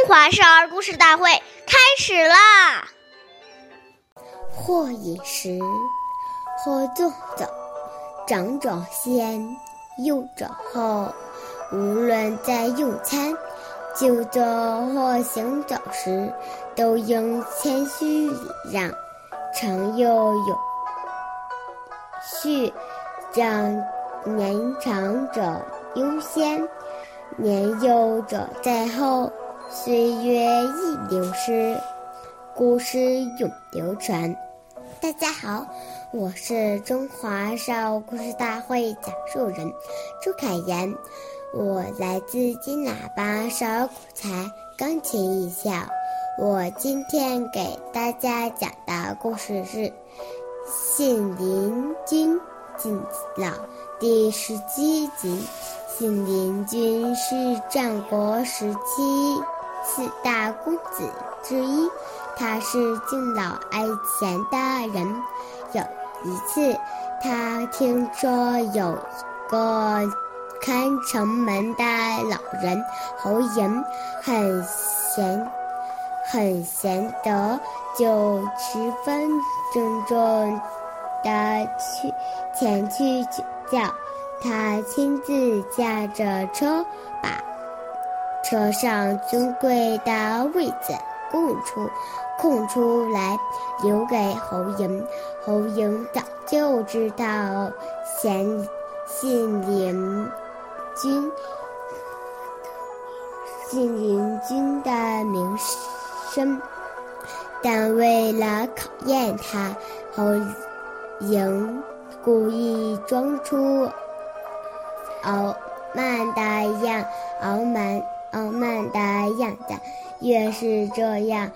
中华少儿故事大会开始啦！或饮食，或坐走，长者先，幼者后。无论在用餐、就坐或行走时，都应谦虚礼让，常又有序，让年长者优先，年幼者在后。岁月易流失，故事永流传。大家好，我是中华少儿故事大会讲述人朱凯言，我来自金喇叭少儿口才钢琴艺校。我今天给大家讲的故事是《信陵君敬老》第十七集。信陵君是战国时期。四大公子之一，他是敬老爱贤的人。有一次，他听说有个看城门的老人侯嬴很贤，很贤德，就十分郑重的去前去请教。他亲自驾着车把。车上尊贵的位子空出，空出来留给侯嬴。侯嬴早就知道贤信陵君信陵君的名声，但为了考验他，侯嬴故意装出傲慢的样，傲慢。傲慢的样子，越是这样，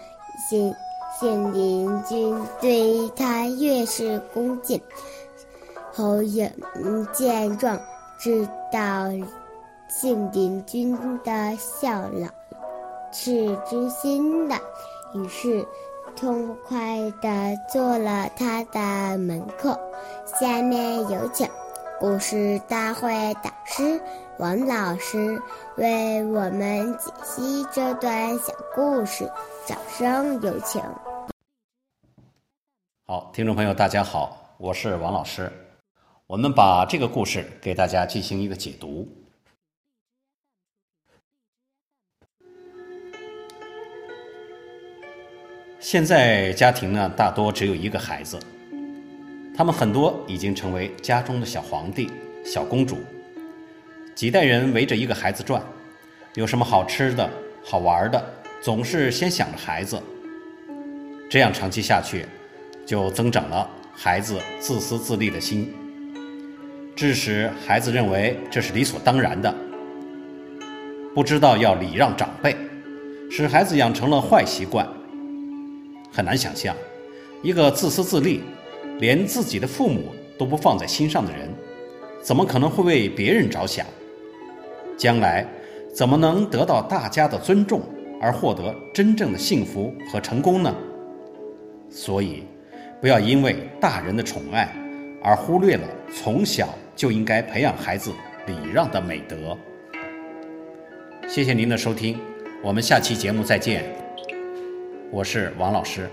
信信陵君对他越是恭敬。侯嬴见状，知道信陵君的效劳是真心的，于是痛快地做了他的门客。下面有请。故事大会导师王老师为我们解析这段小故事，掌声有请。好，听众朋友，大家好，我是王老师。我们把这个故事给大家进行一个解读。现在家庭呢，大多只有一个孩子。他们很多已经成为家中的小皇帝、小公主，几代人围着一个孩子转，有什么好吃的、好玩的，总是先想着孩子。这样长期下去，就增长了孩子自私自利的心，致使孩子认为这是理所当然的，不知道要礼让长辈，使孩子养成了坏习惯。很难想象，一个自私自利。连自己的父母都不放在心上的人，怎么可能会为别人着想？将来怎么能得到大家的尊重而获得真正的幸福和成功呢？所以，不要因为大人的宠爱而忽略了从小就应该培养孩子礼让的美德。谢谢您的收听，我们下期节目再见。我是王老师。